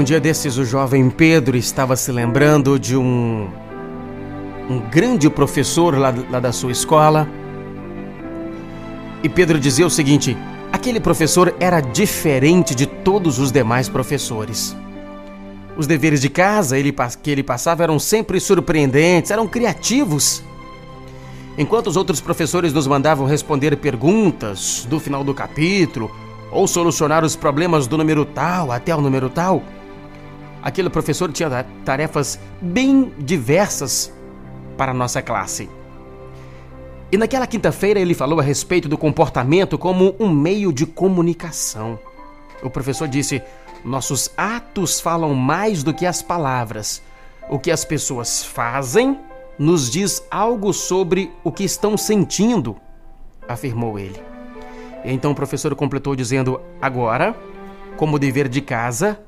Um dia desses, o jovem Pedro estava se lembrando de um, um grande professor lá, lá da sua escola. E Pedro dizia o seguinte: aquele professor era diferente de todos os demais professores. Os deveres de casa ele, que ele passava eram sempre surpreendentes, eram criativos. Enquanto os outros professores nos mandavam responder perguntas do final do capítulo ou solucionar os problemas do número tal até o número tal, aquele professor tinha tarefas bem diversas para a nossa classe. E naquela quinta-feira ele falou a respeito do comportamento como um meio de comunicação. O professor disse: Nossos atos falam mais do que as palavras. O que as pessoas fazem nos diz algo sobre o que estão sentindo, afirmou ele. Então o professor completou dizendo: Agora, como dever de casa,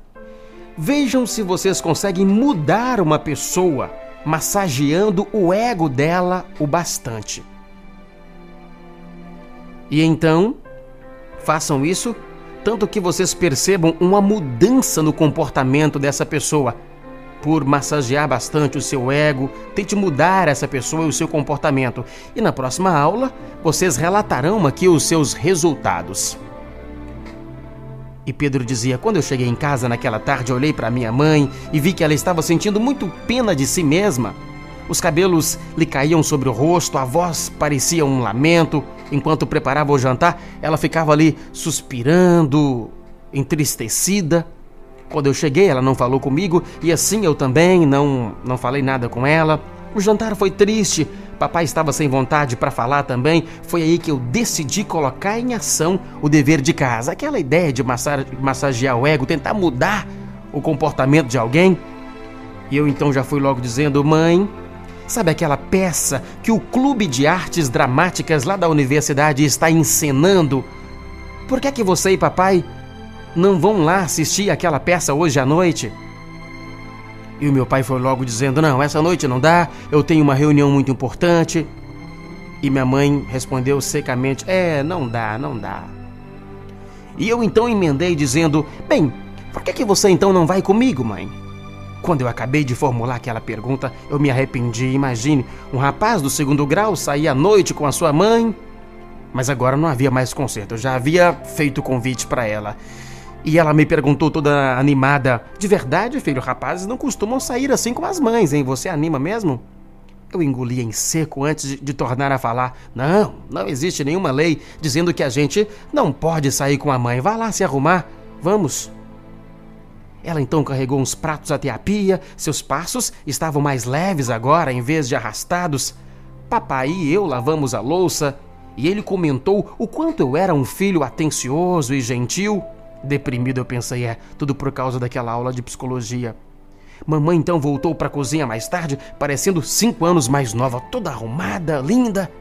Vejam se vocês conseguem mudar uma pessoa massageando o ego dela o bastante. E então, façam isso tanto que vocês percebam uma mudança no comportamento dessa pessoa. Por massagear bastante o seu ego, tente mudar essa pessoa e o seu comportamento. E na próxima aula, vocês relatarão aqui os seus resultados. E Pedro dizia: Quando eu cheguei em casa naquela tarde, olhei para minha mãe e vi que ela estava sentindo muito pena de si mesma. Os cabelos lhe caíam sobre o rosto, a voz parecia um lamento. Enquanto preparava o jantar, ela ficava ali suspirando, entristecida. Quando eu cheguei, ela não falou comigo e assim eu também não, não falei nada com ela. O jantar foi triste, Papai estava sem vontade para falar também. Foi aí que eu decidi colocar em ação o dever de casa. Aquela ideia de massagear o ego, tentar mudar o comportamento de alguém. E eu então já fui logo dizendo: Mãe, sabe aquela peça que o Clube de Artes Dramáticas lá da universidade está encenando? Por que é que você e papai não vão lá assistir aquela peça hoje à noite? E o meu pai foi logo dizendo: Não, essa noite não dá, eu tenho uma reunião muito importante. E minha mãe respondeu secamente: É, não dá, não dá. E eu então emendei dizendo: Bem, por que, que você então não vai comigo, mãe? Quando eu acabei de formular aquela pergunta, eu me arrependi. Imagine, um rapaz do segundo grau sair à noite com a sua mãe. Mas agora não havia mais conserto, eu já havia feito o convite para ela. E ela me perguntou toda animada: De verdade, filho, rapazes não costumam sair assim com as mães, hein? Você anima mesmo? Eu engoli em seco antes de, de, tornar a falar: Não, não existe nenhuma lei dizendo que a gente não pode sair com a mãe. Vá lá se arrumar. Vamos. Ela então carregou uns pratos até a pia, seus passos estavam mais leves agora em vez de arrastados. Papai e eu lavamos a louça e ele comentou o quanto eu era um filho atencioso e gentil. Deprimido, eu pensei, é, tudo por causa daquela aula de psicologia. Mamãe então voltou para a cozinha mais tarde, parecendo cinco anos mais nova, toda arrumada, linda.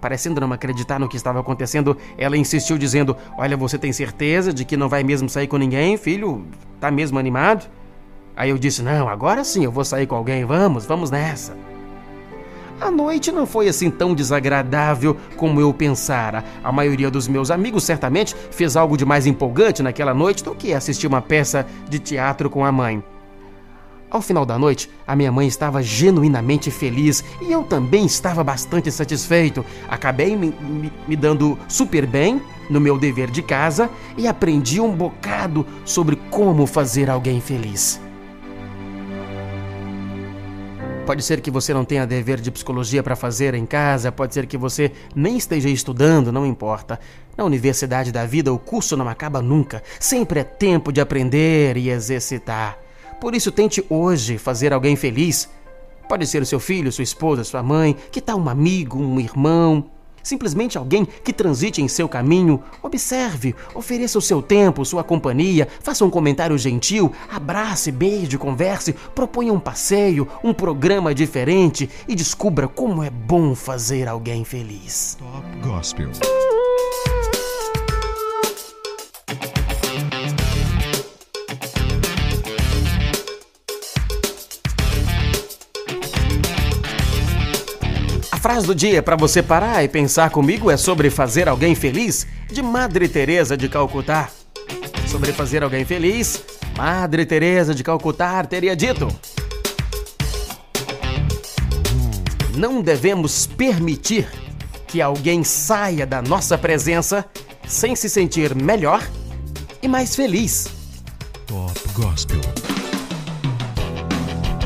Parecendo não acreditar no que estava acontecendo, ela insistiu dizendo: Olha, você tem certeza de que não vai mesmo sair com ninguém, filho? Tá mesmo animado? Aí eu disse: Não, agora sim eu vou sair com alguém, vamos, vamos nessa. A noite não foi assim tão desagradável como eu pensara. A maioria dos meus amigos certamente fez algo de mais empolgante naquela noite do que assistir uma peça de teatro com a mãe. Ao final da noite, a minha mãe estava genuinamente feliz e eu também estava bastante satisfeito. Acabei me, me, me, dando super bem no meu dever de casa e aprendi um bocado sobre como fazer alguém feliz. Pode ser que você não tenha dever de psicologia para fazer em casa, pode ser que você nem esteja estudando, não importa. Na universidade da vida, o curso não acaba nunca. Sempre é tempo de aprender e exercitar. Por isso, tente hoje fazer alguém feliz. Pode ser o seu filho, sua esposa, sua mãe, que tal um amigo, um irmão, Simplesmente alguém que transite em seu caminho, observe, ofereça o seu tempo, sua companhia, faça um comentário gentil, abrace, beije, converse, proponha um passeio, um programa diferente e descubra como é bom fazer alguém feliz. Top Gospel. Frase do dia para você parar e pensar comigo é sobre fazer alguém feliz, de Madre Teresa de Calcutá. Sobre fazer alguém feliz, Madre Teresa de Calcutá teria dito: Não devemos permitir que alguém saia da nossa presença sem se sentir melhor e mais feliz. Top Gospel.